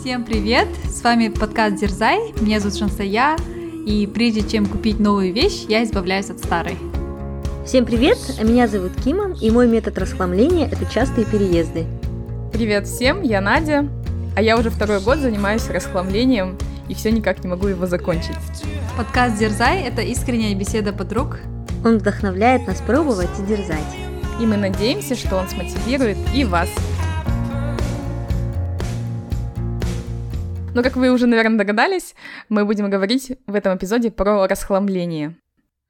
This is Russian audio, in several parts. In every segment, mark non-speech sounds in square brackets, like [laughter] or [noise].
Всем привет! С вами подкаст Дерзай, меня зовут Шансая, и прежде чем купить новую вещь, я избавляюсь от старой. Всем привет! Меня зовут Кима, и мой метод расхламления – это частые переезды. Привет всем, я Надя, а я уже второй год занимаюсь расхламлением и все никак не могу его закончить. Подкаст Дерзай – это искренняя беседа подруг. Он вдохновляет нас пробовать и дерзать. И мы надеемся, что он смотивирует и вас. Но, как вы уже, наверное, догадались, мы будем говорить в этом эпизоде про расхламление.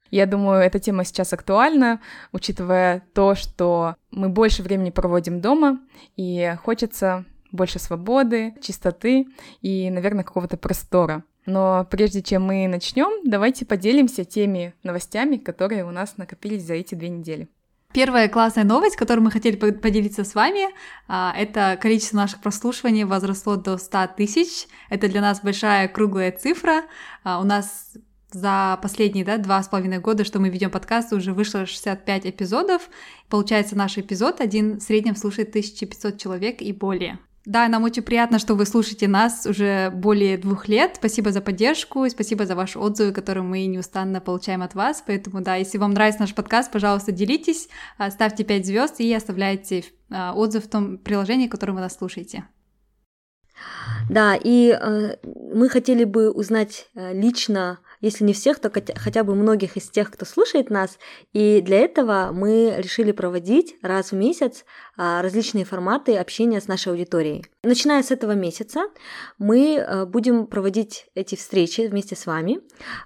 Я думаю, эта тема сейчас актуальна, учитывая то, что мы больше времени проводим дома, и хочется больше свободы, чистоты и, наверное, какого-то простора. Но прежде чем мы начнем, давайте поделимся теми новостями, которые у нас накопились за эти две недели. Первая классная новость, которую мы хотели поделиться с вами, а, это количество наших прослушиваний возросло до 100 тысяч. Это для нас большая круглая цифра. А, у нас за последние да, два с половиной года, что мы ведем подкаст, уже вышло 65 эпизодов. Получается, наш эпизод один в среднем слушает 1500 человек и более. Да, нам очень приятно, что вы слушаете нас уже более двух лет. Спасибо за поддержку, спасибо за ваши отзывы, которые мы неустанно получаем от вас. Поэтому, да, если вам нравится наш подкаст, пожалуйста, делитесь, а, ставьте 5 звезд и оставляйте а, отзыв в том приложении, в котором вы нас слушаете. Да, и э, мы хотели бы узнать э, лично если не всех, то хотя бы многих из тех, кто слушает нас. И для этого мы решили проводить раз в месяц а, различные форматы общения с нашей аудиторией. Начиная с этого месяца мы э, будем проводить эти встречи вместе с вами.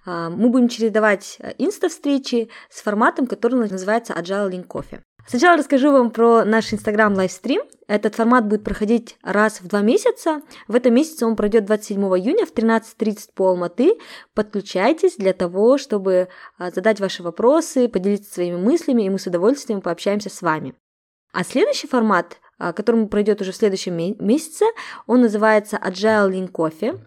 А, мы будем чередовать инста-встречи с форматом, который называется Agile Link Coffee. Сначала расскажу вам про наш Инстаграм лайвстрим. Этот формат будет проходить раз в два месяца. В этом месяце он пройдет 27 июня в 13.30 по Алматы. Подключайтесь для того, чтобы а, задать ваши вопросы, поделиться своими мыслями, и мы с удовольствием пообщаемся с вами. А следующий формат, а, который пройдет уже в следующем месяце, он называется Agile Link Coffee.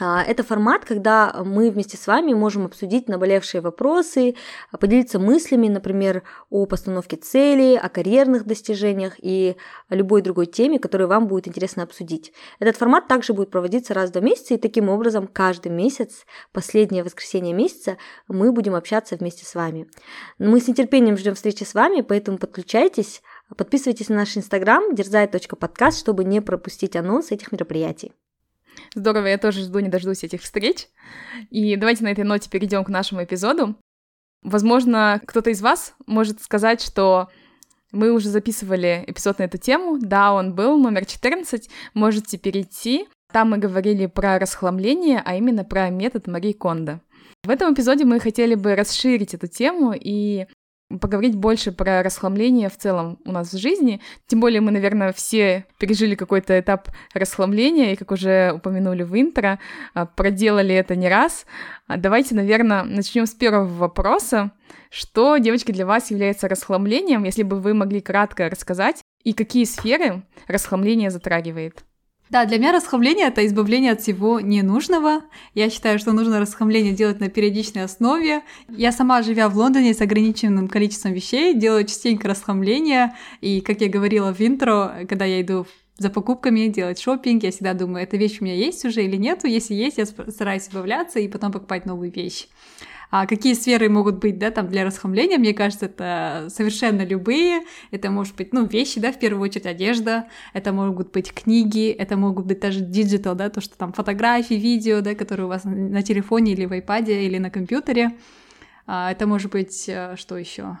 А, это формат, когда мы вместе с вами можем обсудить наболевшие вопросы, поделиться мыслями, например, о постановке целей, о карьерных достижениях и о любой другой теме, которую вам будет интересно обсудить. Этот формат также будет проводиться раз в два месяца, и таким образом каждый месяц, последнее воскресенье месяца, мы будем общаться вместе с вами. Мы с нетерпением ждем встречи с вами, поэтому подключайтесь, подписывайтесь на наш инстаграм дерзай.подкаст, чтобы не пропустить анонс этих мероприятий. Здорово, я тоже жду, не дождусь этих встреч. И давайте на этой ноте перейдем к нашему эпизоду. Возможно, кто-то из вас может сказать, что мы уже записывали эпизод на эту тему. Да, он был, номер 14. Можете перейти. Там мы говорили про расхламление, а именно про метод Марии Кондо. В этом эпизоде мы хотели бы расширить эту тему и поговорить больше про расхламление в целом у нас в жизни. Тем более мы, наверное, все пережили какой-то этап расхламления, и, как уже упомянули в интро, а, проделали это не раз. А давайте, наверное, начнем с первого вопроса. Что, девочки, для вас является расхламлением, если бы вы могли кратко рассказать, и какие сферы расхламление затрагивает? Да, для меня расхламление — это избавление от всего ненужного. Я считаю, что нужно расхламление делать на периодичной основе. Я сама, живя в Лондоне с ограниченным количеством вещей, делаю частенько расхламление. И, как я говорила в интро, когда я иду за покупками, делать шопинг, я всегда думаю, эта вещь у меня есть уже или нету. Если есть, я стараюсь избавляться и потом покупать новую вещь. А какие сферы могут быть, да, там для расхламления, мне кажется, это совершенно любые. Это может быть, ну, вещи, да, в первую очередь одежда, это могут быть книги, это могут быть даже digital, да, то, что там фотографии, видео, да, которые у вас на телефоне или в iPad или на компьютере. А, это может быть, э, что еще?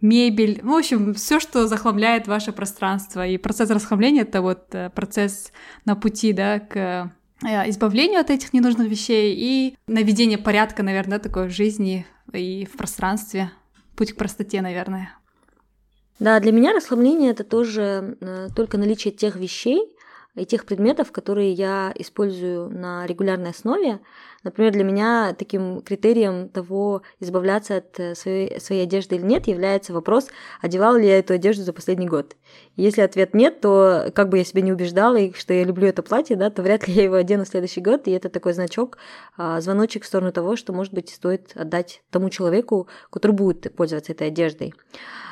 мебель, ну, в общем, все, что захламляет ваше пространство. И процесс расхламления — это вот э, процесс на пути, да, к избавлению от этих ненужных вещей и наведение порядка, наверное, такой в жизни и в пространстве. Путь к простоте, наверное. Да, для меня расслабление это тоже э, только наличие тех вещей и тех предметов, которые я использую на регулярной основе, Например, для меня таким критерием того, избавляться от э, своей, своей одежды или нет, является вопрос, одевала ли я эту одежду за последний год. Если ответ нет, то как бы я себя не убеждала, что я люблю это платье, да, то вряд ли я его одену в следующий год, и это такой значок, а, звоночек в сторону того, что, может быть, стоит отдать тому человеку, который будет пользоваться этой одеждой.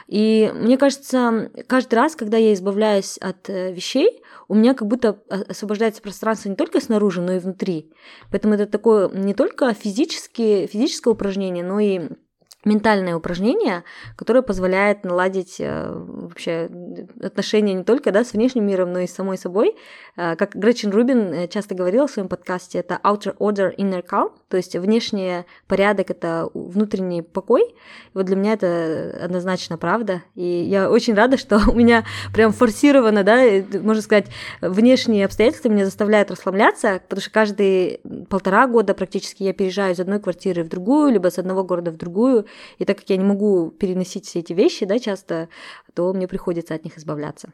И мне кажется, каждый раз, когда я избавляюсь от э, вещей, у меня как будто освобождается пространство не только снаружи, но и внутри. Поэтому это такое не только физические, физическое упражнение, но и ментальное упражнение, которое позволяет наладить э, вообще отношения не только да, с внешним миром, но и с самой собой. Э, как Гречин Рубин э, часто говорил в своем подкасте, это outer order, inner calm, то есть внешний порядок — это внутренний покой. И вот для меня это однозначно правда. И я очень рада, что [laughs] у меня прям форсировано, да, можно сказать, внешние обстоятельства меня заставляют расслабляться, потому что каждые полтора года практически я переезжаю из одной квартиры в другую, либо с одного города в другую, и так как я не могу переносить все эти вещи, да, часто, то мне приходится от них избавляться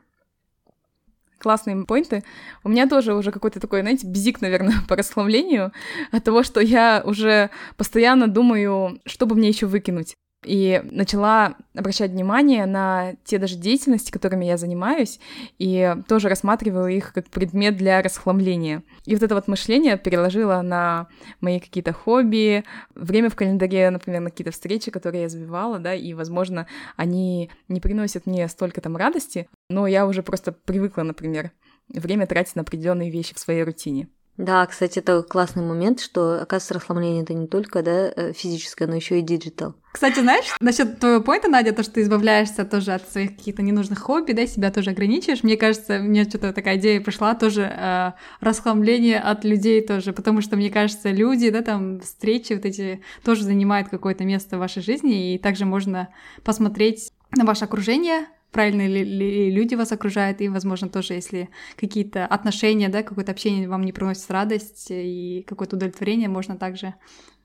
классные поинты. У меня тоже уже какой-то такой, знаете, бзик, наверное, [laughs] по расхламлению от того, что я уже постоянно думаю, что бы мне еще выкинуть и начала обращать внимание на те даже деятельности, которыми я занимаюсь, и тоже рассматривала их как предмет для расхламления. И вот это вот мышление переложила на мои какие-то хобби, время в календаре, например, на какие-то встречи, которые я забивала, да, и, возможно, они не приносят мне столько там радости, но я уже просто привыкла, например, время тратить на определенные вещи в своей рутине. Да, кстати, это классный момент, что, оказывается, расхламление это не только да, э, физическое, но еще и digital. Кстати, знаешь, насчет твоего поинта, Надя, то, что ты избавляешься тоже от своих каких-то ненужных хобби, да, себя тоже ограничиваешь. Мне кажется, мне что-то такая идея пришла тоже э, расхламление от людей тоже, потому что, мне кажется, люди, да, там, встречи вот эти тоже занимают какое-то место в вашей жизни, и также можно посмотреть на ваше окружение, правильные ли люди вас окружают, и, возможно, тоже, если какие-то отношения, да, какое-то общение вам не приносит радость и какое-то удовлетворение, можно также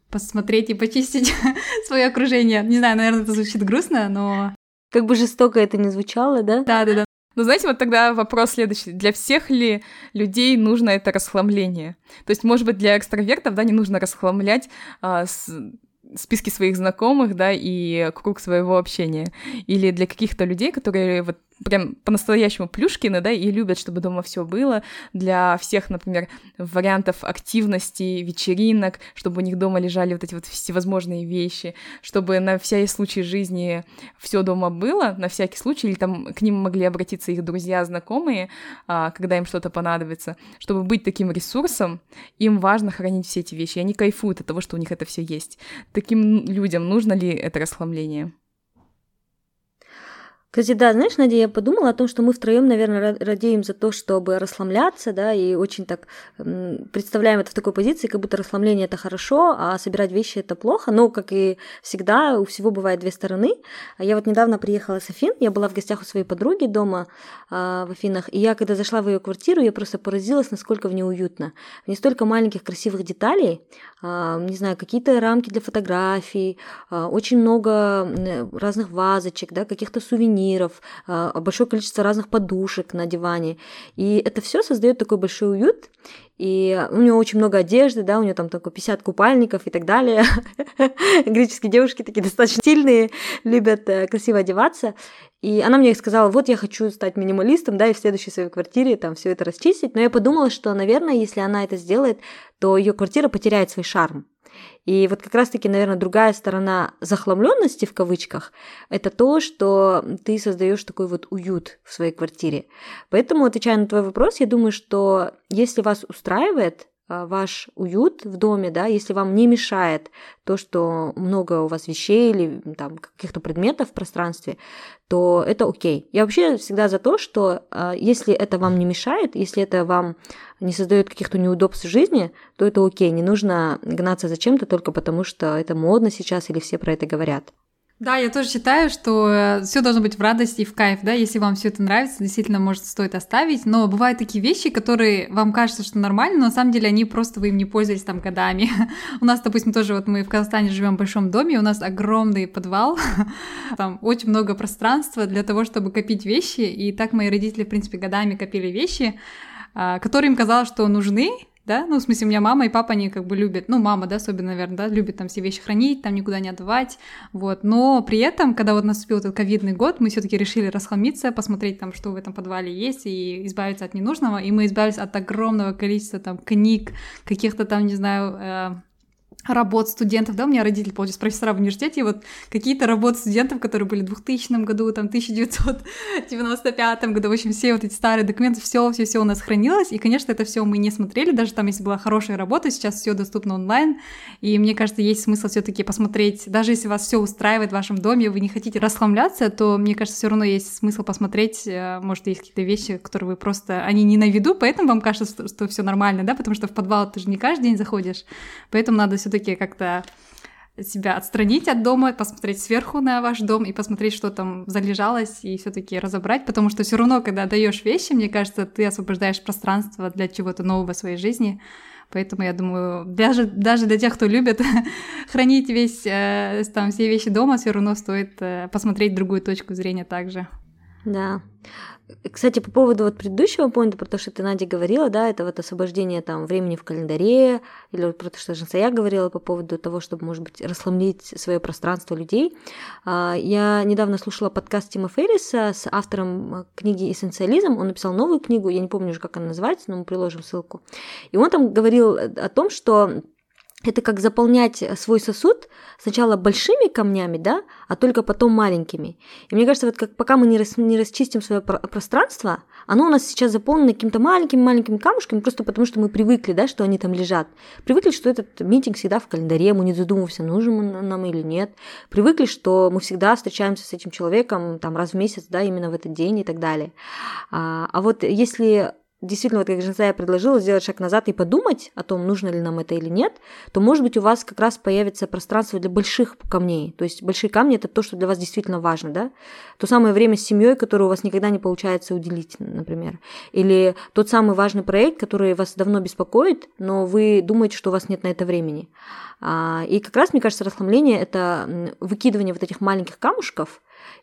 посмотреть и почистить [laughs] свое окружение. Не знаю, наверное, это звучит грустно, но... Как бы жестоко это не звучало, да? Да, да, да. Ну, знаете, вот тогда вопрос следующий. Для всех ли людей нужно это расхламление? То есть, может быть, для экстравертов, да, не нужно расхламлять а, с списки своих знакомых, да, и круг своего общения. Или для каких-то людей, которые вот прям по-настоящему плюшкины, да, и любят, чтобы дома все было. Для всех, например, вариантов активности, вечеринок, чтобы у них дома лежали вот эти вот всевозможные вещи, чтобы на всякий случай жизни все дома было, на всякий случай, или там к ним могли обратиться их друзья, знакомые, а, когда им что-то понадобится. Чтобы быть таким ресурсом, им важно хранить все эти вещи, и они кайфуют от того, что у них это все есть. Таким людям нужно ли это расхламление? Кстати, да, знаешь, Надя, я подумала о том, что мы втроем, наверное, радеем за то, чтобы расслабляться, да, и очень так представляем это в такой позиции, как будто расслабление это хорошо, а собирать вещи это плохо. Но, как и всегда, у всего бывает две стороны. Я вот недавно приехала с Афин, я была в гостях у своей подруги дома э, в Афинах, и я, когда зашла в ее квартиру, я просто поразилась, насколько в ней уютно. В ней столько маленьких красивых деталей, э, не знаю, какие-то рамки для фотографий, э, очень много разных вазочек, да, каких-то сувениров сувениров, а, большое количество разных подушек на диване. И это все создает такой большой уют. И у нее очень много одежды, да, у нее там только 50 купальников и так далее. [laughs] Греческие девушки такие достаточно сильные, любят э, красиво одеваться. И она мне сказала, вот я хочу стать минималистом, да, и в следующей своей квартире там все это расчистить. Но я подумала, что, наверное, если она это сделает, то ее квартира потеряет свой шарм. И вот как раз-таки, наверное, другая сторона захламленности в кавычках это то, что ты создаешь такой вот уют в своей квартире. Поэтому, отвечая на твой вопрос, я думаю, что если вас устраивает а, ваш уют в доме, да, если вам не мешает то, что много у вас вещей или там каких-то предметов в пространстве, то это окей. Я вообще всегда за то, что а, если это вам не мешает, если это вам не создает каких-то неудобств в жизни, то это окей. Не нужно гнаться за чем-то только потому, что это модно сейчас или все про это говорят. Да, я тоже считаю, что э, все должно быть в радости и в кайф, да, если вам все это нравится, действительно, может, стоит оставить, но бывают такие вещи, которые вам кажется, что нормально, но на самом деле они просто вы им не пользовались там годами. [laughs] у нас, допустим, тоже вот мы в Казахстане живем в большом доме, у нас огромный подвал, [laughs] там очень много пространства для того, чтобы копить вещи, и так мои родители, в принципе, годами копили вещи, а, которые им казалось, что нужны, да, ну, в смысле, у меня мама и папа, они как бы любят, ну, мама, да, особенно, наверное, да, любит там все вещи хранить, там никуда не отдавать, вот, но при этом, когда вот наступил этот ковидный год, мы все таки решили расхламиться, посмотреть там, что в этом подвале есть, и избавиться от ненужного, и мы избавились от огромного количества там книг, каких-то там, не знаю, э, работ студентов, да, у меня родители, получается, профессора в университете, и вот какие-то работы студентов, которые были в 2000 году, там, 1995 году, в общем, все вот эти старые документы, все, все, все у нас хранилось, и, конечно, это все мы не смотрели, даже там, если была хорошая работа, сейчас все доступно онлайн, и мне кажется, есть смысл все-таки посмотреть, даже если вас все устраивает в вашем доме, вы не хотите расхламляться, то, мне кажется, все равно есть смысл посмотреть, э, может, есть какие-то вещи, которые вы просто, они не на виду, поэтому вам кажется, что все нормально, да, потому что в подвал ты же не каждый день заходишь, поэтому надо все все-таки как-то себя отстранить от дома, посмотреть сверху на ваш дом и посмотреть, что там залежалось, и все-таки разобрать, потому что все равно, когда даешь вещи, мне кажется, ты освобождаешь пространство для чего-то нового в своей жизни. Поэтому я думаю, даже, даже для тех, кто любит [laughs] хранить весь, э, там, все вещи дома, все равно стоит э, посмотреть другую точку зрения также. Да. Кстати, по поводу вот предыдущего поинта, про то, что ты, Надя, говорила, да, это вот освобождение там времени в календаре, или вот про то, что я говорила по поводу того, чтобы, может быть, расслаблить свое пространство людей. А, я недавно слушала подкаст Тима Ферриса с автором книги «Эссенциализм». Он написал новую книгу, я не помню уже, как она называется, но мы приложим ссылку. И он там говорил о том, что это как заполнять свой сосуд сначала большими камнями, да, а только потом маленькими. И мне кажется, вот как пока мы не, рас, не расчистим свое пространство, оно у нас сейчас заполнено какими-то маленькими-маленькими камушками, просто потому что мы привыкли, да, что они там лежат. Привыкли, что этот митинг всегда в календаре, мы не задумываемся, нужен он нам или нет. Привыкли, что мы всегда встречаемся с этим человеком там раз в месяц, да, именно в этот день и так далее. А, а вот если действительно, вот как Женсая предложила, сделать шаг назад и подумать о том, нужно ли нам это или нет, то, может быть, у вас как раз появится пространство для больших камней. То есть большие камни – это то, что для вас действительно важно, да? То самое время с семьей, которое у вас никогда не получается уделить, например. Или тот самый важный проект, который вас давно беспокоит, но вы думаете, что у вас нет на это времени. А, и как раз, мне кажется, расхламление – это выкидывание вот этих маленьких камушков,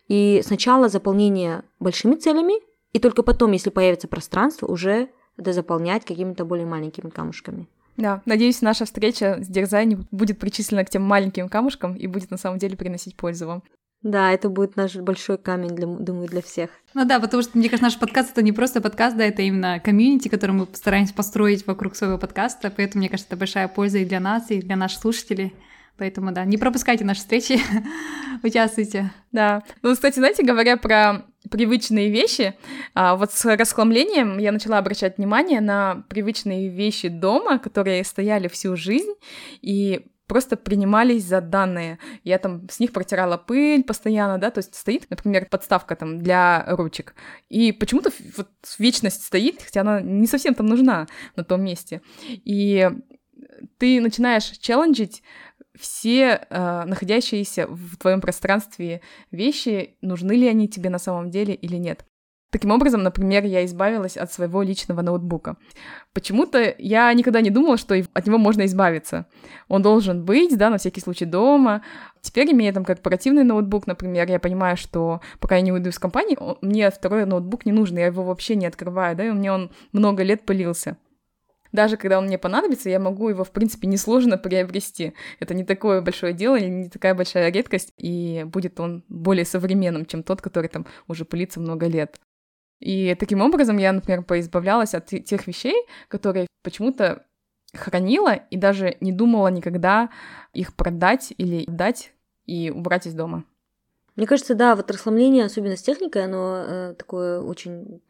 и сначала заполнение большими целями – и только потом, если появится пространство, уже дозаполнять какими-то более маленькими камушками. Да, надеюсь, наша встреча с Дерзай будет причислена к тем маленьким камушкам и будет на самом деле приносить пользу вам. Да, это будет наш большой камень, для, думаю, для всех. Ну да, потому что, мне кажется, наш подкаст — это не просто подкаст, да, это именно комьюнити, который мы постараемся построить вокруг своего подкаста, поэтому, мне кажется, это большая польза и для нас, и для наших слушателей. Поэтому, да, не пропускайте наши встречи, [laughs] участвуйте. Да. Ну, кстати, знаете, говоря про привычные вещи, а, вот с расхламлением я начала обращать внимание на привычные вещи дома, которые стояли всю жизнь, и просто принимались за данные. Я там с них протирала пыль постоянно, да, то есть стоит, например, подставка там для ручек, и почему-то вот вечность стоит, хотя она не совсем там нужна на том месте. И ты начинаешь челленджить все э, находящиеся в твоем пространстве вещи, нужны ли они тебе на самом деле или нет. Таким образом, например, я избавилась от своего личного ноутбука. Почему-то я никогда не думала, что от него можно избавиться. Он должен быть, да, на всякий случай дома. Теперь, имея там корпоративный ноутбук, например, я понимаю, что пока я не уйду из компании, мне второй ноутбук не нужен, я его вообще не открываю, да, и у меня он много лет пылился даже когда он мне понадобится, я могу его, в принципе, несложно приобрести. Это не такое большое дело, не такая большая редкость, и будет он более современным, чем тот, который там уже пылится много лет. И таким образом я, например, поизбавлялась от тех вещей, которые почему-то хранила и даже не думала никогда их продать или дать и убрать из дома. Мне кажется, да, вот расслабление, особенно с техникой, оно э, такое очень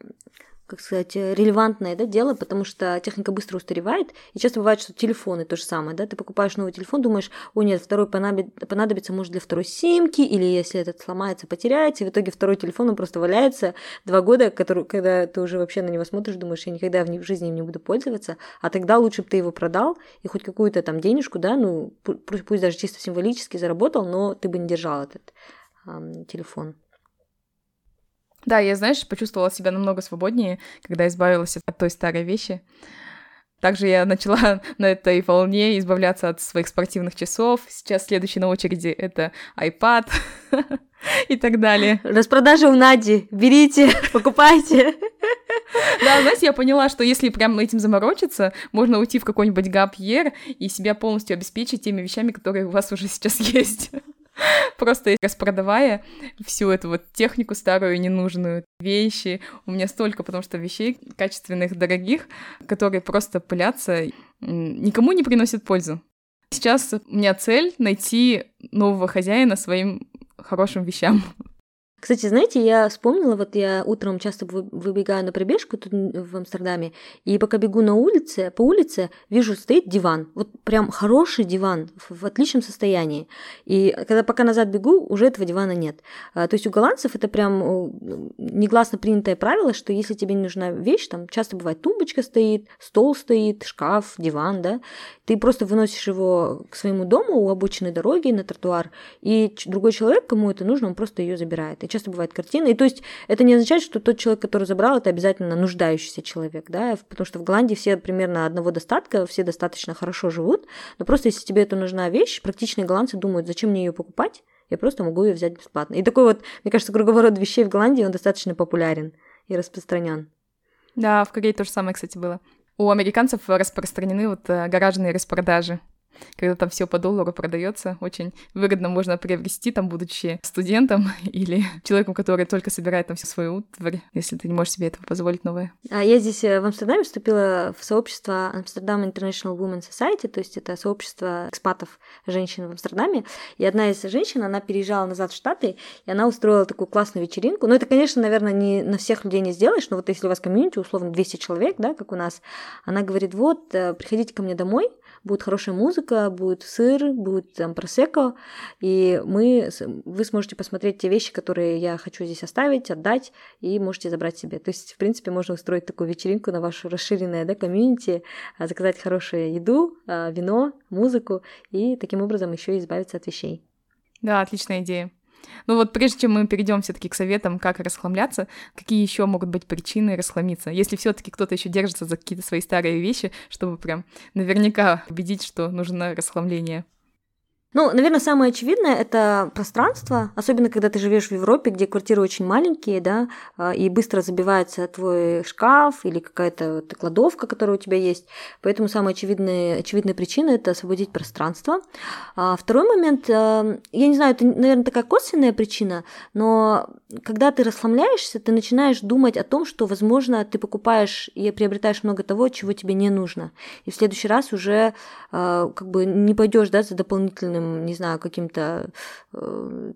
как сказать, релевантное да, дело, потому что техника быстро устаревает, и часто бывает, что телефоны то же самое, да, ты покупаешь новый телефон, думаешь, о нет, второй понадобится, может, для второй симки, или если этот сломается, потеряется, и в итоге второй телефон, он просто валяется два года, который, когда ты уже вообще на него смотришь, думаешь, я никогда в жизни им не буду пользоваться, а тогда лучше бы ты его продал, и хоть какую-то там денежку, да, ну, пусть даже чисто символически заработал, но ты бы не держал этот эм, телефон. Да, я, знаешь, почувствовала себя намного свободнее, когда избавилась от той старой вещи. Также я начала [laughs] на этой волне избавляться от своих спортивных часов. Сейчас следующий на очереди это iPad [laughs] и так далее. Распродажа у Нади. Берите, [laughs] покупайте. Да, знаете, я поняла, что если прям этим заморочиться, можно уйти в какой-нибудь гап-ер и себя полностью обеспечить теми вещами, которые у вас уже сейчас есть. [laughs] Просто распродавая всю эту вот технику старую, ненужную, вещи. У меня столько, потому что вещей качественных, дорогих, которые просто пылятся, никому не приносят пользу. Сейчас у меня цель найти нового хозяина своим хорошим вещам. Кстати, знаете, я вспомнила, вот я утром часто выбегаю на пробежку тут в Амстердаме, и пока бегу на улице, по улице, вижу, стоит диван. Вот прям хороший диван, в отличном состоянии. И когда пока назад бегу, уже этого дивана нет. А, то есть у голландцев это прям негласно принятое правило, что если тебе не нужна вещь, там часто бывает тумбочка стоит, стол стоит, шкаф, диван, да, ты просто выносишь его к своему дому у обочины дороги на тротуар, и другой человек, кому это нужно, он просто ее забирает. И часто бывает картина. И то есть это не означает, что тот человек, который забрал, это обязательно нуждающийся человек, да, потому что в Голландии все примерно одного достатка, все достаточно хорошо живут, но просто если тебе это нужна вещь, практичные голландцы думают, зачем мне ее покупать, я просто могу ее взять бесплатно. И такой вот, мне кажется, круговорот вещей в Голландии, он достаточно популярен и распространен. Да, в Корее то же самое, кстати, было. У американцев распространены вот э, гаражные распродажи когда там все по доллару продается, очень выгодно можно приобрести, там, будучи студентом [laughs] или человеком, который только собирает там всю свою утварь, если ты не можешь себе этого позволить новое. А я здесь э, в Амстердаме вступила в сообщество Amsterdam International Women Society, то есть это сообщество экспатов женщин в Амстердаме, и одна из женщин, она переезжала назад в Штаты, и она устроила такую классную вечеринку. Ну, это, конечно, наверное, не на всех людей не сделаешь, но вот если у вас комьюнити, условно, 200 человек, да, как у нас, она говорит, вот, э, приходите ко мне домой, будет хорошая музыка, будет сыр, будет там просеко, и мы, вы сможете посмотреть те вещи, которые я хочу здесь оставить, отдать, и можете забрать себе. То есть, в принципе, можно устроить такую вечеринку на вашу расширенное да, комьюнити, а, заказать хорошую еду, а, вино, музыку, и таким образом еще избавиться от вещей. Да, отличная идея. Ну вот прежде чем мы перейдем все-таки к советам, как расхламляться, какие еще могут быть причины расхламиться? Если все-таки кто-то еще держится за какие-то свои старые вещи, чтобы прям наверняка убедить, что нужно расхламление. Ну, наверное, самое очевидное это пространство, особенно когда ты живешь в Европе, где квартиры очень маленькие, да, а, и быстро забивается твой шкаф или какая-то кладовка, которая у тебя есть. Поэтому самая очевидная, очевидная причина это освободить пространство. А второй момент, а, я не знаю, это, наверное, такая косвенная причина, но когда ты расслабляешься, ты начинаешь думать о том, что, возможно, ты покупаешь и приобретаешь много того, чего тебе не нужно. И в следующий раз уже как бы не пойдешь да, за дополнительным там, не знаю, каким-то... Э,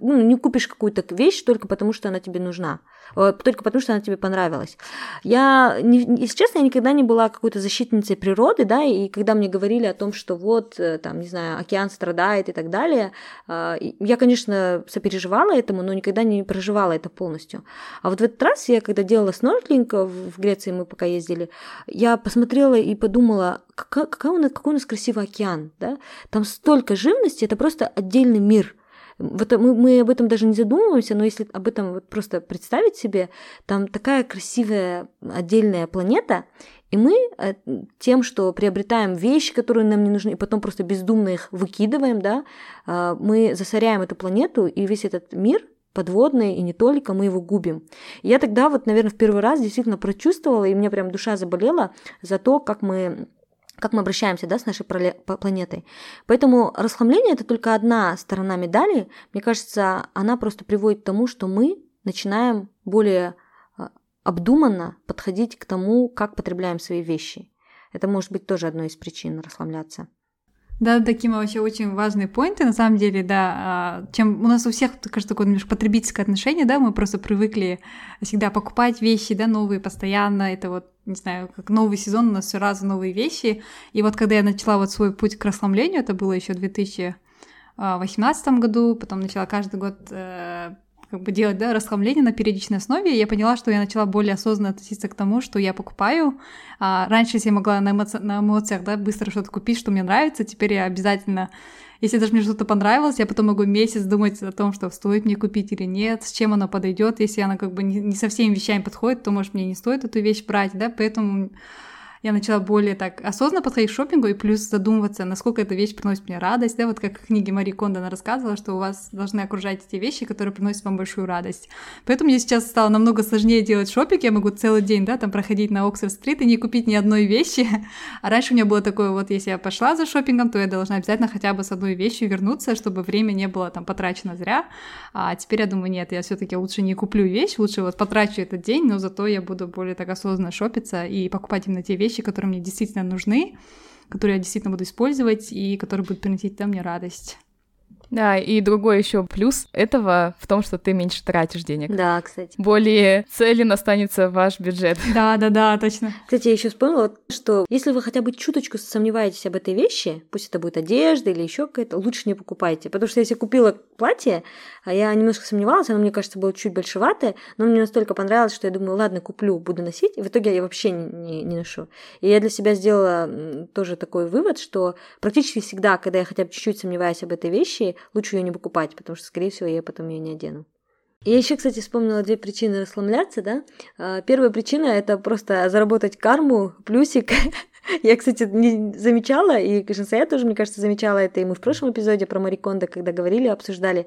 ну, не купишь какую-то вещь только потому, что она тебе нужна, э, только потому, что она тебе понравилась. Я, если честно, я никогда не была какой-то защитницей природы, да, и когда мне говорили о том, что вот, э, там, не знаю, океан страдает и так далее, я, конечно, сопереживала этому, но никогда не проживала это полностью. А вот в этот раз я, когда делала снорклинг в Греции, мы пока ездили, я посмотрела и подумала, какой, у нас, какой у нас красивый океан, да? Там столько живности, это просто отдельный мир. Вот мы, мы об этом даже не задумываемся, но если об этом вот просто представить себе, там такая красивая отдельная планета, и мы э, тем, что приобретаем вещи, которые нам не нужны, и потом просто бездумно их выкидываем, да, э, мы засоряем эту планету, и весь этот мир подводный, и не только, мы его губим. Я тогда вот, наверное, в первый раз действительно прочувствовала, и мне прям душа заболела за то, как мы как мы обращаемся да, с нашей планетой. Поэтому расхламление это только одна сторона медали. Мне кажется, она просто приводит к тому, что мы начинаем более а, обдуманно подходить к тому, как потребляем свои вещи. Это может быть тоже одной из причин расхламляться. Да, такие вообще очень важные поинты, на самом деле, да. А, чем у нас у всех, кажется, такое немножко потребительское отношение, да, мы просто привыкли всегда покупать вещи, да, новые постоянно, это вот, не знаю, как новый сезон, у нас все разу новые вещи. И вот когда я начала вот свой путь к расслаблению, это было еще в 2018 году, потом начала каждый год э, как бы делать, да, расхламление на периодичной основе, я поняла, что я начала более осознанно относиться к тому, что я покупаю. А раньше я могла на, эмоци- на эмоциях, да, быстро что-то купить, что мне нравится, теперь я обязательно если даже мне что-то понравилось, я потом могу месяц думать о том, что стоит мне купить или нет, с чем оно подойдет. Если она как бы не, не со всеми вещами подходит, то, может, мне не стоит эту вещь брать, да, поэтому я начала более так осознанно подходить к шопингу и плюс задумываться, насколько эта вещь приносит мне радость, да, вот как в книге Мари Кондо она рассказывала, что у вас должны окружать те вещи, которые приносят вам большую радость. Поэтому мне сейчас стало намного сложнее делать шопинг, я могу целый день, да, там проходить на Оксфорд-стрит и не купить ни одной вещи, [laughs] а раньше у меня было такое, вот если я пошла за шопингом, то я должна обязательно хотя бы с одной вещью вернуться, чтобы время не было там потрачено зря, а теперь я думаю, нет, я все таки лучше не куплю вещь, лучше вот потрачу этот день, но зато я буду более так осознанно шопиться и покупать именно те вещи, которые мне действительно нужны. который я действительно буду использовать и который будет приносить мне радость. Да, и другой еще плюс этого в том, что ты меньше тратишь денег. Да, кстати. Более целен останется ваш бюджет. Да, да, да, точно. Кстати, я еще вспомнила, что если вы хотя бы чуточку сомневаетесь об этой вещи, пусть это будет одежда или еще какая-то, лучше не покупайте. Потому что если купила платье, а я немножко сомневалась, оно, мне кажется, было чуть большеватое, но мне настолько понравилось, что я думаю, ладно, куплю, буду носить. И в итоге я вообще не, не, не ношу. И я для себя сделала тоже такой вывод, что практически всегда, когда я хотя бы чуть-чуть сомневаюсь об этой вещи, лучше ее не покупать, потому что, скорее всего, я потом ее не одену. Я еще, кстати, вспомнила две причины расслабляться, да. А, первая причина это просто заработать карму, плюсик. [laughs] Я, кстати, не замечала, и Кашинсая тоже, мне кажется, замечала это, и мы в прошлом эпизоде про Мариконда, когда говорили, обсуждали.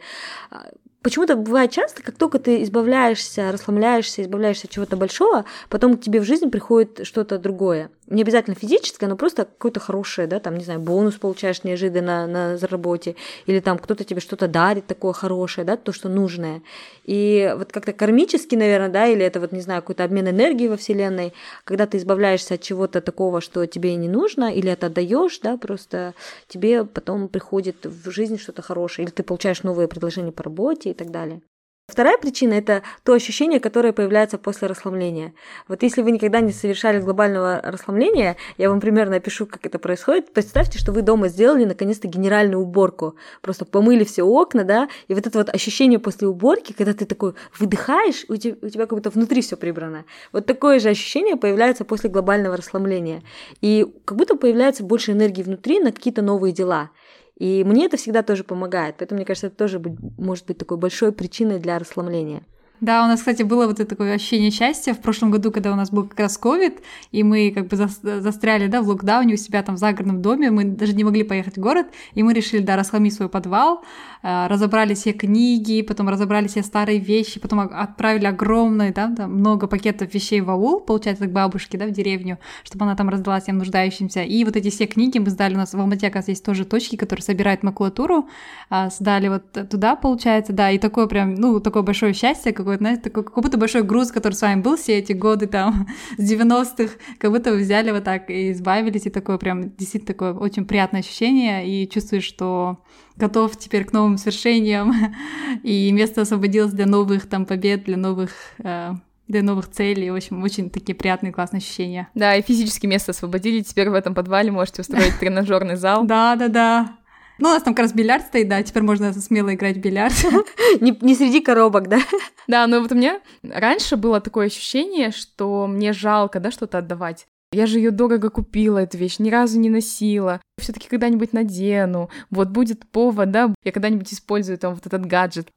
А, почему-то бывает часто, как только ты избавляешься, расслабляешься, избавляешься от чего-то большого, потом к тебе в жизнь приходит что-то другое не обязательно физическое, но просто какое-то хорошее, да, там, не знаю, бонус получаешь неожиданно на заработе, или там кто-то тебе что-то дарит такое хорошее, да, то, что нужное. И вот как-то кармически, наверное, да, или это вот, не знаю, какой-то обмен энергии во Вселенной, когда ты избавляешься от чего-то такого, что тебе не нужно, или это отдаешь, да, просто тебе потом приходит в жизнь что-то хорошее, или ты получаешь новые предложения по работе и так далее. Вторая причина – это то ощущение, которое появляется после расслабления. Вот если вы никогда не совершали глобального расслабления, я вам примерно опишу, как это происходит. Представьте, что вы дома сделали наконец-то генеральную уборку. Просто помыли все окна, да, и вот это вот ощущение после уборки, когда ты такой выдыхаешь, у тебя, у тебя как будто внутри все прибрано. Вот такое же ощущение появляется после глобального расслабления. И как будто появляется больше энергии внутри на какие-то новые дела. И мне это всегда тоже помогает. Поэтому, мне кажется, это тоже может быть такой большой причиной для расслабления. Да, у нас, кстати, было вот это такое ощущение счастья в прошлом году, когда у нас был как раз ковид, и мы как бы застряли, да, в локдауне у себя там в загородном доме, мы даже не могли поехать в город, и мы решили, да, расхламить свой подвал, разобрали все книги, потом разобрали все старые вещи, потом отправили огромное, да, там много пакетов вещей в аул, получается, к бабушке, да, в деревню, чтобы она там раздала всем нуждающимся. И вот эти все книги мы сдали, у нас в Алмате, оказывается, есть тоже точки, которые собирают макулатуру, а, сдали вот туда, получается, да, и такое прям, ну, такое большое счастье, как какой-то, знаете, такой, как будто большой груз, который с вами был все эти годы там [laughs] с 90-х, как будто вы взяли вот так и избавились, и такое прям действительно такое очень приятное ощущение, и чувствуешь, что готов теперь к новым свершениям, [laughs] и место освободилось для новых там побед, для новых э, для новых целей. В общем, очень такие приятные, классные ощущения. Да, и физически место освободили. Теперь в этом подвале можете устроить [laughs] тренажерный зал. Да, да, да. Ну, у нас там как раз бильярд стоит, да, теперь можно смело играть в бильярд. [laughs] Не, не среди коробок, да? Да, но вот у меня раньше было такое ощущение, что мне жалко, да, что-то отдавать. Я же ее дорого купила, эту вещь, ни разу не носила. Все-таки когда-нибудь надену. Вот будет повод, да, я когда-нибудь использую там вот этот гаджет.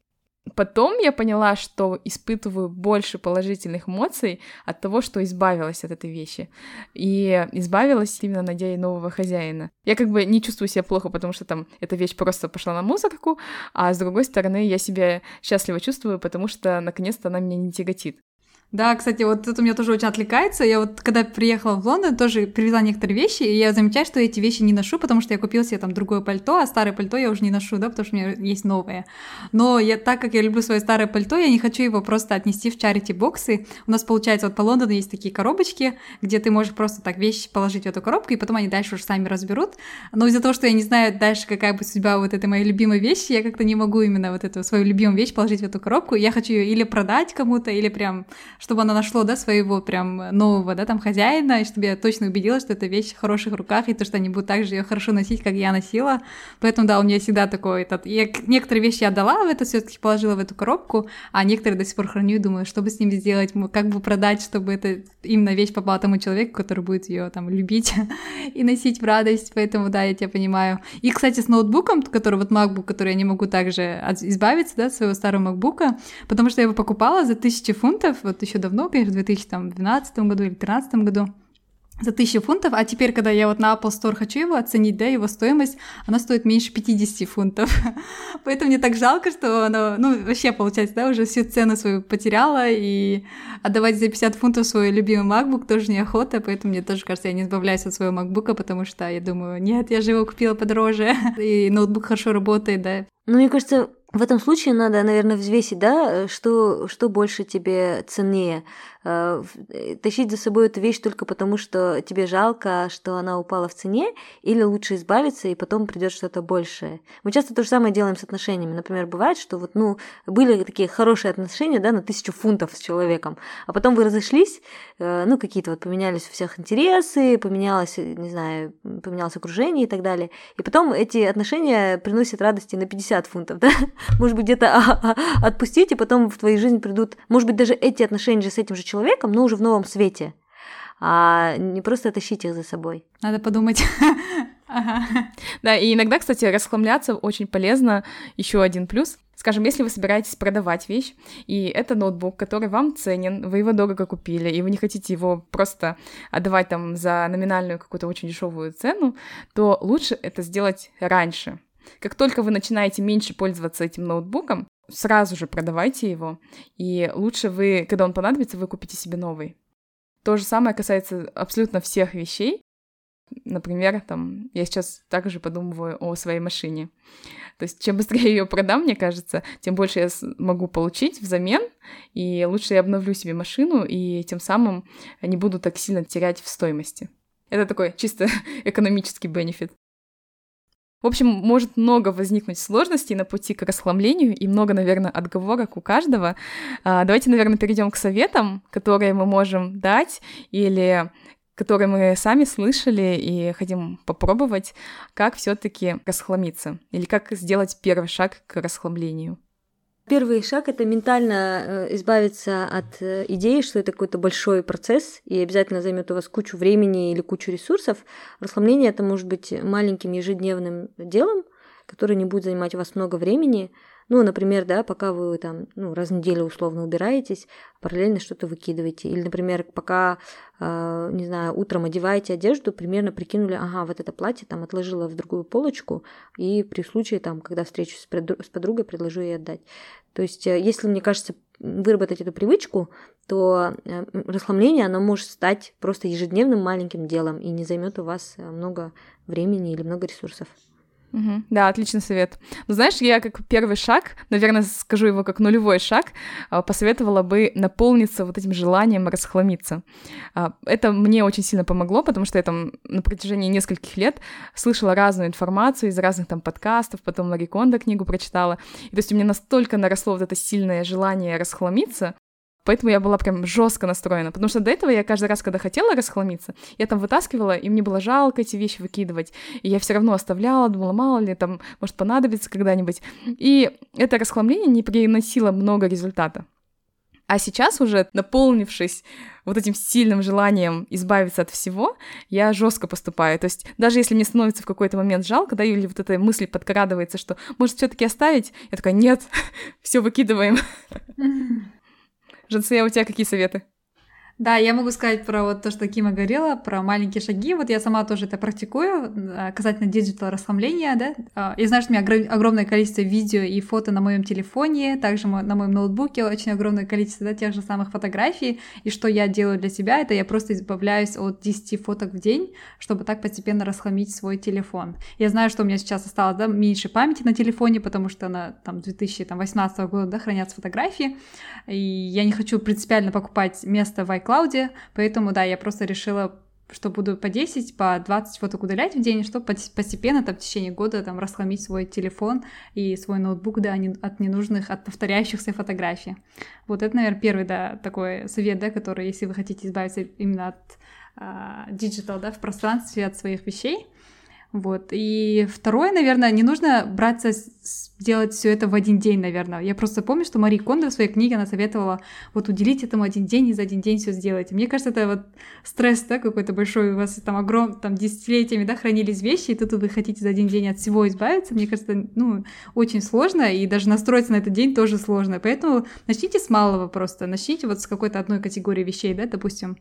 Потом я поняла, что испытываю больше положительных эмоций от того, что избавилась от этой вещи. И избавилась именно найдя нового хозяина. Я как бы не чувствую себя плохо, потому что там эта вещь просто пошла на мусорку, а с другой стороны я себя счастливо чувствую, потому что наконец-то она меня не тяготит. Да, кстати, вот это у меня тоже очень отвлекается. Я вот когда приехала в Лондон, тоже привезла некоторые вещи, и я замечаю, что эти вещи не ношу, потому что я купила себе там другое пальто, а старое пальто я уже не ношу, да, потому что у меня есть новое. Но я, так как я люблю свое старое пальто, я не хочу его просто отнести в чарити боксы. У нас, получается, вот по Лондону есть такие коробочки, где ты можешь просто так вещи положить в эту коробку, и потом они дальше уже сами разберут. Но из-за того, что я не знаю дальше, какая будет судьба вот этой моей любимой вещи, я как-то не могу именно вот эту свою любимую вещь положить в эту коробку. Я хочу ее или продать кому-то, или прям, чтобы она нашло, да, своего прям нового, да, там хозяина, и чтобы я точно убедилась, что эта вещь в хороших руках, и то, что они будут так же ее хорошо носить, как я носила. Поэтому, да, у меня всегда такой этот... Я некоторые вещи я отдала в это, все таки положила в эту коробку, а некоторые до сих пор храню и думаю, что бы с ними сделать, как бы продать, чтобы это именно вещь попала тому человеку, который будет ее там любить [laughs] и носить в радость. Поэтому, да, я тебя понимаю. И, кстати, с ноутбуком, который вот MacBook, который я не могу также избавиться, да, от своего старого MacBook, потому что я его покупала за тысячи фунтов, вот еще давно, конечно, в 2012 году или 2013 году за 1000 фунтов, а теперь, когда я вот на Apple Store хочу его оценить, да, его стоимость, она стоит меньше 50 фунтов. [laughs] Поэтому мне так жалко, что она, ну, вообще, получается, да, уже всю цену свою потеряла, и отдавать за 50 фунтов свой любимый MacBook тоже неохота, поэтому мне тоже кажется, я не избавляюсь от своего MacBook, потому что я думаю, нет, я же его купила подороже, [laughs] и ноутбук хорошо работает, да. Ну, мне кажется, в этом случае надо, наверное, взвесить, да, что, что больше тебе ценнее. э, э, тащить за собой эту вещь только потому, что тебе жалко, что она упала в цене, или лучше избавиться, и потом придет что-то большее. Мы часто то же самое делаем с отношениями. Например, бывает, что вот, ну, были такие хорошие отношения, да, на тысячу фунтов с человеком, а потом вы разошлись, э, ну, какие-то вот поменялись у всех интересы, поменялось, не знаю, поменялось окружение и так далее. И потом эти отношения приносят радости на 50 фунтов, [laughs] да? Может быть, где-то а, а, отпустить, и потом в твою жизнь придут, может быть, даже эти отношения же с этим же человеком, но уже в новом свете а не просто тащить их за собой. Надо подумать. [laughs] Да, и иногда, кстати, расхламляться очень полезно. Еще один плюс. Скажем, если вы собираетесь продавать вещь, и это ноутбук, который вам ценен, вы его дорого купили, и вы не хотите его просто отдавать там за номинальную какую-то очень дешевую цену, то лучше это сделать раньше. Как только вы начинаете меньше пользоваться этим ноутбуком, сразу же продавайте его, и лучше вы, когда он понадобится, вы купите себе новый. То же самое касается абсолютно всех вещей. Например, там, я сейчас также подумываю о своей машине. То есть, чем быстрее ее продам, мне кажется, тем больше я могу получить взамен, и лучше я обновлю себе машину, и тем самым не буду так сильно терять в стоимости. Это такой чисто [laughs] экономический бенефит. В общем, может много возникнуть сложностей на пути к расхламлению и много, наверное, отговорок у каждого. А, давайте, наверное, перейдем к советам, которые мы можем дать или которые мы сами слышали и хотим попробовать, как все-таки расхламиться или как сделать первый шаг к расхламлению. Первый шаг это ментально э, избавиться от э, идеи, что это какой-то большой процесс и обязательно займет у вас кучу времени или кучу ресурсов. Расслабление это может быть маленьким ежедневным делом, который не будет занимать у вас много времени, ну, например, да, пока вы там, ну, раз в неделю условно убираетесь, параллельно что-то выкидываете. Или, например, пока, э, не знаю, утром одеваете одежду, примерно прикинули, ага, вот это платье там отложила в другую полочку, и при случае там, когда встречусь с, с подругой, предложу ей отдать. То есть, э, если, мне кажется, выработать эту привычку, то э, расхламление, оно может стать просто ежедневным маленьким делом и не займет у вас э, много времени или много ресурсов. Угу. Да, отличный совет. Ну, знаешь, я как первый шаг, наверное, скажу его как нулевой шаг, а, посоветовала бы наполниться вот этим желанием расхламиться. А, это мне очень сильно помогло, потому что я там на протяжении нескольких лет слышала разную информацию из разных там подкастов, потом Ларри Кондо книгу прочитала. И то есть у меня настолько наросло вот это сильное желание расхламиться, Поэтому я была прям жестко настроена, потому что до этого я каждый раз, когда хотела расхламиться, я там вытаскивала, и мне было жалко эти вещи выкидывать, и я все равно оставляла, думала, мало ли, там, может, понадобится когда-нибудь. И это расхламление не приносило много результата. А сейчас уже, наполнившись вот этим сильным желанием избавиться от всего, я жестко поступаю. То есть даже если мне становится в какой-то момент жалко, да, или вот эта мысль подкрадывается, что может все-таки оставить, я такая, нет, [laughs] все выкидываем. [laughs] Жансея, у тебя какие советы? Да, я могу сказать про вот то, что Кима говорила, про маленькие шаги. Вот я сама тоже это практикую, э, касательно digital расхламления, да. А, знаю, что у меня огромное количество видео и фото на моем телефоне, также на моем ноутбуке очень огромное количество да, тех же самых фотографий. И что я делаю для себя, это я просто избавляюсь от 10 фоток в день, чтобы так постепенно расхламить свой телефон. Я знаю, что у меня сейчас осталось да, меньше памяти на телефоне, потому что на там 2018 года да, хранятся фотографии, и я не хочу принципиально покупать место в iCloud, поэтому, да, я просто решила что буду по 10, по 20 фоток удалять в день, чтобы постепенно там, в течение года там, расхламить свой телефон и свой ноутбук да, от ненужных, от повторяющихся фотографий. Вот это, наверное, первый да, такой совет, да, который, если вы хотите избавиться именно от digital, э, да, в пространстве, от своих вещей, вот. И второе, наверное, не нужно браться делать все это в один день, наверное. Я просто помню, что Мари Кондо в своей книге она советовала вот уделить этому один день и за один день все сделать. мне кажется, это вот стресс, да, какой-то большой, у вас там огром, там десятилетиями, да, хранились вещи, и тут вы хотите за один день от всего избавиться. Мне кажется, ну, очень сложно, и даже настроиться на этот день тоже сложно. Поэтому начните с малого просто, начните вот с какой-то одной категории вещей, да, допустим,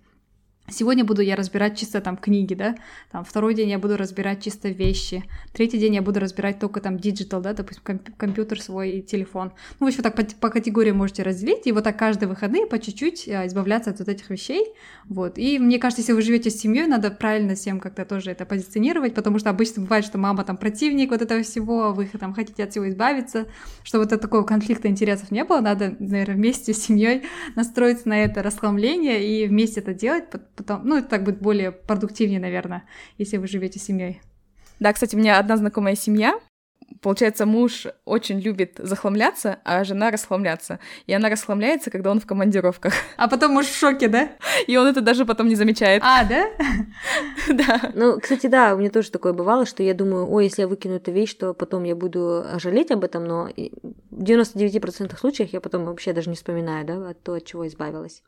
Сегодня буду я разбирать чисто там книги, да, там второй день я буду разбирать чисто вещи, третий день я буду разбирать только там digital, да, допустим, комп- компьютер свой и телефон. Ну, в общем, так по, по категориям можете разделить, и вот так каждые выходные по чуть-чуть а, избавляться от вот этих вещей, вот. И мне кажется, если вы живете с семьей, надо правильно всем как-то тоже это позиционировать, потому что обычно бывает, что мама там противник вот этого всего, а вы там хотите от всего избавиться, чтобы вот такого конфликта интересов не было, надо, наверное, вместе с семьей [laughs] настроиться на это расхламление и вместе это делать, потом, ну, это так будет более продуктивнее, наверное, если вы живете с семьей. Да, кстати, у меня одна знакомая семья, Получается, муж очень любит захламляться, а жена расхламляться. И она расхламляется, когда он в командировках. [laughs] А потом муж в шоке, да? И он это даже потом не замечает. А, да? [laughs] Да. Ну, кстати, да, у меня тоже такое бывало, что я думаю, ой, если я выкину эту вещь, то потом я буду жалеть об этом, но в 99% случаев я потом вообще даже не вспоминаю, да, то, от чего избавилась.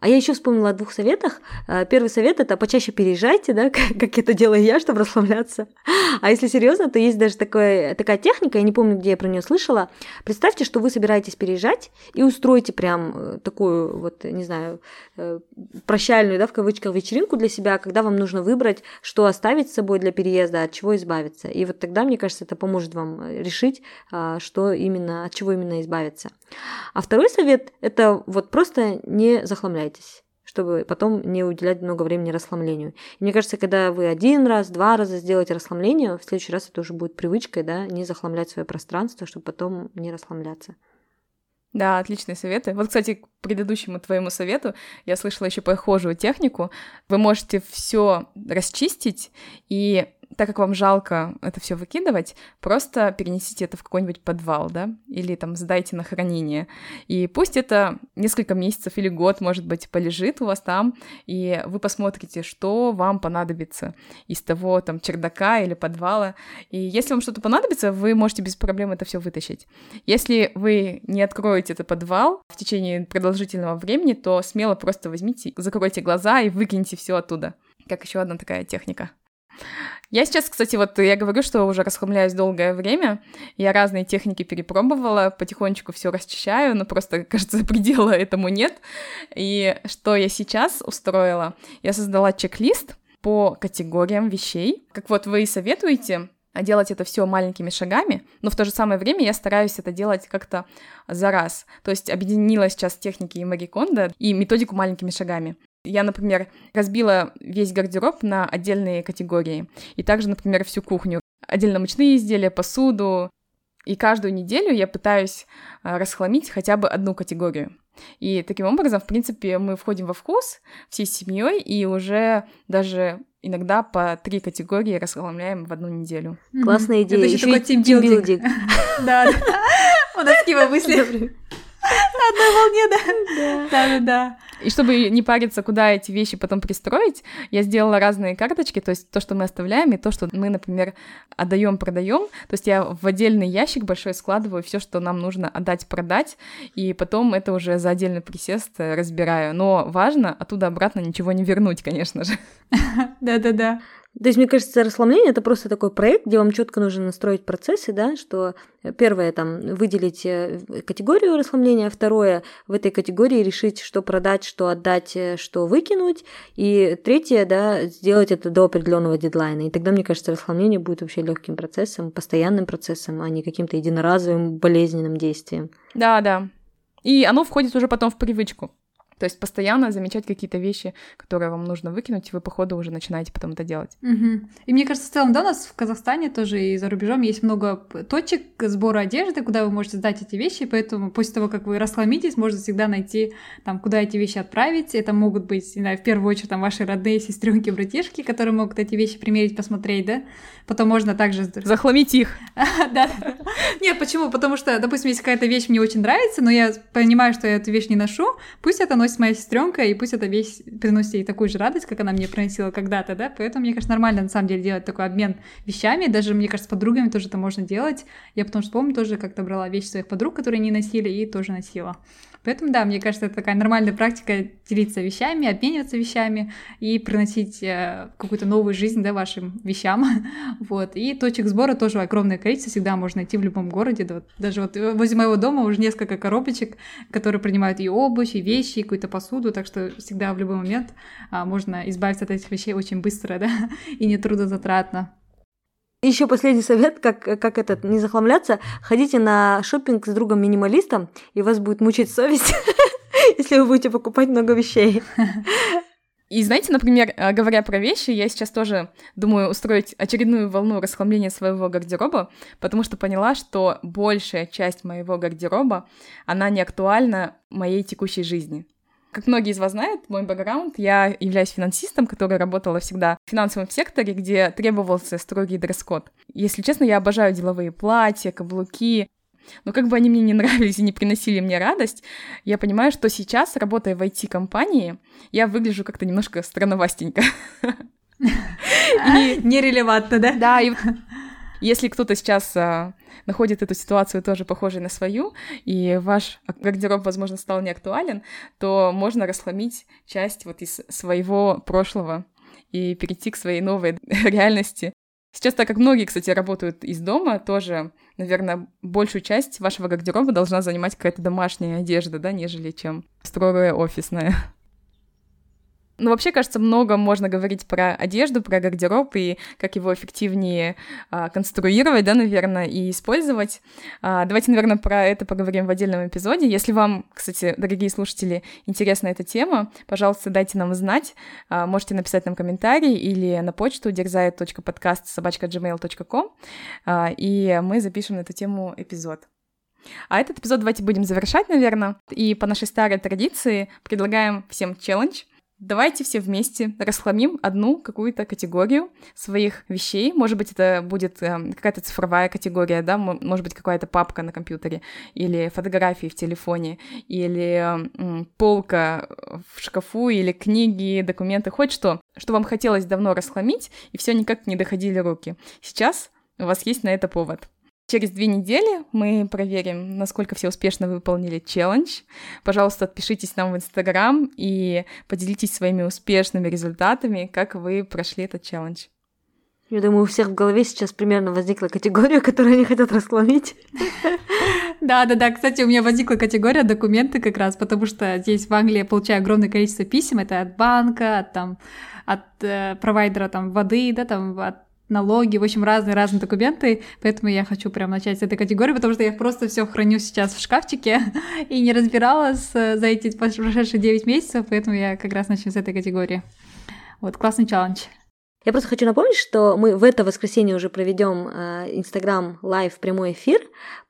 А я еще вспомнила о двух советах. А, первый совет это почаще переезжайте, да, [laughs] как это делаю я, чтобы расслабляться. А если серьезно, то есть даже такое, такая техника, я не помню, где я про нее слышала. Представьте, что вы собираетесь переезжать и устроите прям э, такую вот, не знаю, э, прощальную, да, в кавычках, вечеринку для себя, когда вам нужно выбрать, что оставить с собой для переезда, от чего избавиться. И вот тогда, мне кажется, это поможет вам э, решить, а, что именно, от чего именно избавиться. А второй совет – это вот просто не захламляйтесь чтобы потом не уделять много времени расслаблению. И мне кажется, когда вы один раз, два раза сделаете расслабление, в следующий раз это уже будет привычкой, да, не захламлять свое пространство, чтобы потом не расслабляться. Да, отличные советы. Вот, кстати, к предыдущему твоему совету я слышала еще похожую технику. Вы можете все расчистить и так как вам жалко это все выкидывать, просто перенесите это в какой-нибудь подвал, да, или там сдайте на хранение. И пусть это несколько месяцев или год, может быть, полежит у вас там, и вы посмотрите, что вам понадобится из того там чердака или подвала. И если вам что-то понадобится, вы можете без проблем это все вытащить. Если вы не откроете этот подвал в течение продолжительного времени, то смело просто возьмите, закройте глаза и выкиньте все оттуда. Как еще одна такая техника. Я сейчас, кстати, вот я говорю, что уже расхламляюсь долгое время. Я разные техники перепробовала, потихонечку все расчищаю, но просто, [laughs] кажется, предела этому нет. И что я сейчас устроила? Я создала чек-лист по категориям вещей. Как вот вы и советуете, делать это все маленькими шагами, но в то же самое время я стараюсь это делать как-то за раз. То есть объединила сейчас техники и Мари Кондо и методику маленькими шагами. Я, например, разбила весь гардероб на отдельные категории. И также, например, всю кухню. Отдельно мучные изделия, посуду. И каждую неделю я пытаюсь а, расхламить хотя бы одну категорию. И таким образом, в принципе, мы входим во вкус всей семьей и уже даже иногда по три категории расхламляем в одну неделю. Классная идея. Это еще такой тимбилдинг. [laughs] Да, у нас Кива мысли. На одной волне, да? Да, да, да. И чтобы не париться, куда эти вещи потом пристроить, я сделала разные карточки, то есть то, что мы оставляем, и то, что мы, например, отдаем, продаем. То есть я в отдельный ящик большой складываю все, что нам нужно отдать, продать, и потом это уже за отдельный присест разбираю. Но важно оттуда обратно ничего не вернуть, конечно же. [laughs] Да-да-да. То есть, мне кажется, расслабление это просто такой проект, где вам четко нужно настроить процессы, да, что первое там выделить э, категорию расслабления, второе в этой категории решить, что продать, что отдать, э, что выкинуть, и третье, да, сделать это до определенного дедлайна. И тогда, мне кажется, расслабление будет вообще легким процессом, постоянным процессом, а не каким-то единоразовым болезненным действием. Да, да. И оно входит уже потом в привычку. То есть постоянно замечать какие-то вещи, которые вам нужно выкинуть, и вы по ходу уже начинаете потом это делать. Угу. И мне кажется, в целом, да, у нас в Казахстане тоже и за рубежом есть много точек сбора одежды, куда вы можете сдать эти вещи, поэтому после того, как вы расхламитесь, можно всегда найти, там, куда эти вещи отправить. Это могут быть, не знаю, в первую очередь, там, ваши родные сестренки, братишки, которые могут эти вещи примерить, посмотреть, да. Потом можно также... Захламить их. [laughs] Да. Нет, почему? Потому что, допустим, если какая-то вещь мне очень нравится, но я понимаю, что я эту вещь не ношу, пусть это носит носит моя сестренка, и пусть это весь приносит ей такую же радость, как она мне приносила когда-то, да, поэтому, мне кажется, нормально на самом деле делать такой обмен вещами, даже, мне кажется, с подругами тоже это можно делать. Я потому что помню, тоже как-то брала вещи своих подруг, которые не носили, и тоже носила. Поэтому, да, мне кажется, это такая нормальная практика делиться вещами, обмениваться вещами и приносить э, какую-то новую жизнь, да, вашим вещам. [laughs] вот. И точек сбора тоже огромное количество, всегда можно найти в любом городе. Да, вот, даже вот возле моего дома уже несколько коробочек, которые принимают и обувь, и вещи, и какую-то посуду, так что всегда в любой момент а, можно избавиться от этих вещей очень быстро, [laughs] да, и не трудозатратно. Еще последний совет, как, как этот, не захламляться. Ходите на шопинг с другом-минималистом, и вас будет мучить совесть, [laughs] если вы будете покупать много вещей. [laughs] И знаете, например, э, говоря про вещи, я сейчас тоже думаю устроить очередную волну расхламления своего гардероба, потому что поняла, что большая часть моего гардероба, она не актуальна моей текущей жизни. Как многие из вас знают, мой бэкграунд, я являюсь финансистом, который работала всегда в финансовом секторе, где требовался строгий дресс-код. Если честно, я обожаю деловые платья, каблуки, но как бы они мне не [laughs] нравились и не приносили мне радость, я понимаю, что сейчас, работая в IT-компании, я выгляжу как-то немножко странновастенько. [laughs] Нерелевантно, да? Да, и если кто-то сейчас а, находит эту ситуацию тоже похожей на свою, и ваш гардероб, возможно, стал неактуален, то можно расхламить часть вот из своего прошлого и перейти к своей новой [laughs] реальности. Сейчас, так как многие, кстати, работают из дома, тоже, наверное, большую часть вашего гардероба должна занимать какая-то домашняя одежда, да, нежели чем строгая офисная. Ну, вообще, кажется, много можно говорить про одежду, про гардероб и как его эффективнее а, конструировать, да, наверное, и использовать. А, давайте, наверное, про это поговорим в отдельном эпизоде. Если вам, кстати, дорогие слушатели, интересна эта тема, пожалуйста, дайте нам знать. А, можете написать нам комментарий или на почту дерзает.подкаст а, и мы запишем на эту тему эпизод. А этот эпизод давайте будем завершать, наверное. И по нашей старой традиции предлагаем всем челлендж. Давайте все вместе расхламим одну какую-то категорию своих вещей. Может быть, это будет э, какая-то цифровая категория, да, может быть, какая-то папка на компьютере, или фотографии в телефоне, или э, полка в шкафу, или книги, документы, хоть что, что вам хотелось давно расхламить, и все никак не доходили руки. Сейчас у вас есть на это повод. Через две недели мы проверим, насколько все успешно выполнили челлендж. Пожалуйста, отпишитесь нам в Инстаграм и поделитесь своими успешными результатами, как вы прошли этот челлендж. Я думаю, у всех в голове сейчас примерно возникла категория, [laughs] которую они хотят расклонить. Да, да, да. Кстати, у меня возникла категория документы как раз, потому что здесь в Англии я получаю огромное количество писем. Это от банка, от там от э, провайдера там воды, да, там от налоги, в общем, разные-разные документы, поэтому я хочу прям начать с этой категории, потому что я просто все храню сейчас в шкафчике [laughs] и не разбиралась за эти прошедшие 9 месяцев, поэтому я как раз начну с этой категории. Вот, классный челлендж. Я просто хочу напомнить, что мы в это воскресенье уже проведем Инстаграм э, live прямой эфир,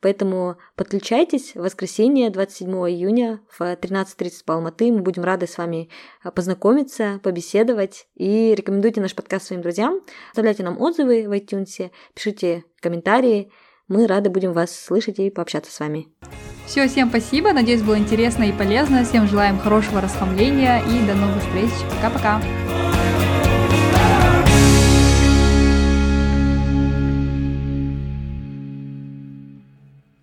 поэтому подключайтесь воскресенье 27 июня в 13.30 по Алматы. Мы будем рады с вами э, познакомиться, побеседовать и рекомендуйте наш подкаст своим друзьям. Оставляйте нам отзывы в iTunes, пишите комментарии. Мы рады будем вас слышать и пообщаться с вами. Все, всем спасибо. Надеюсь, было интересно и полезно. Всем желаем хорошего расхламления и до новых встреч. Пока-пока.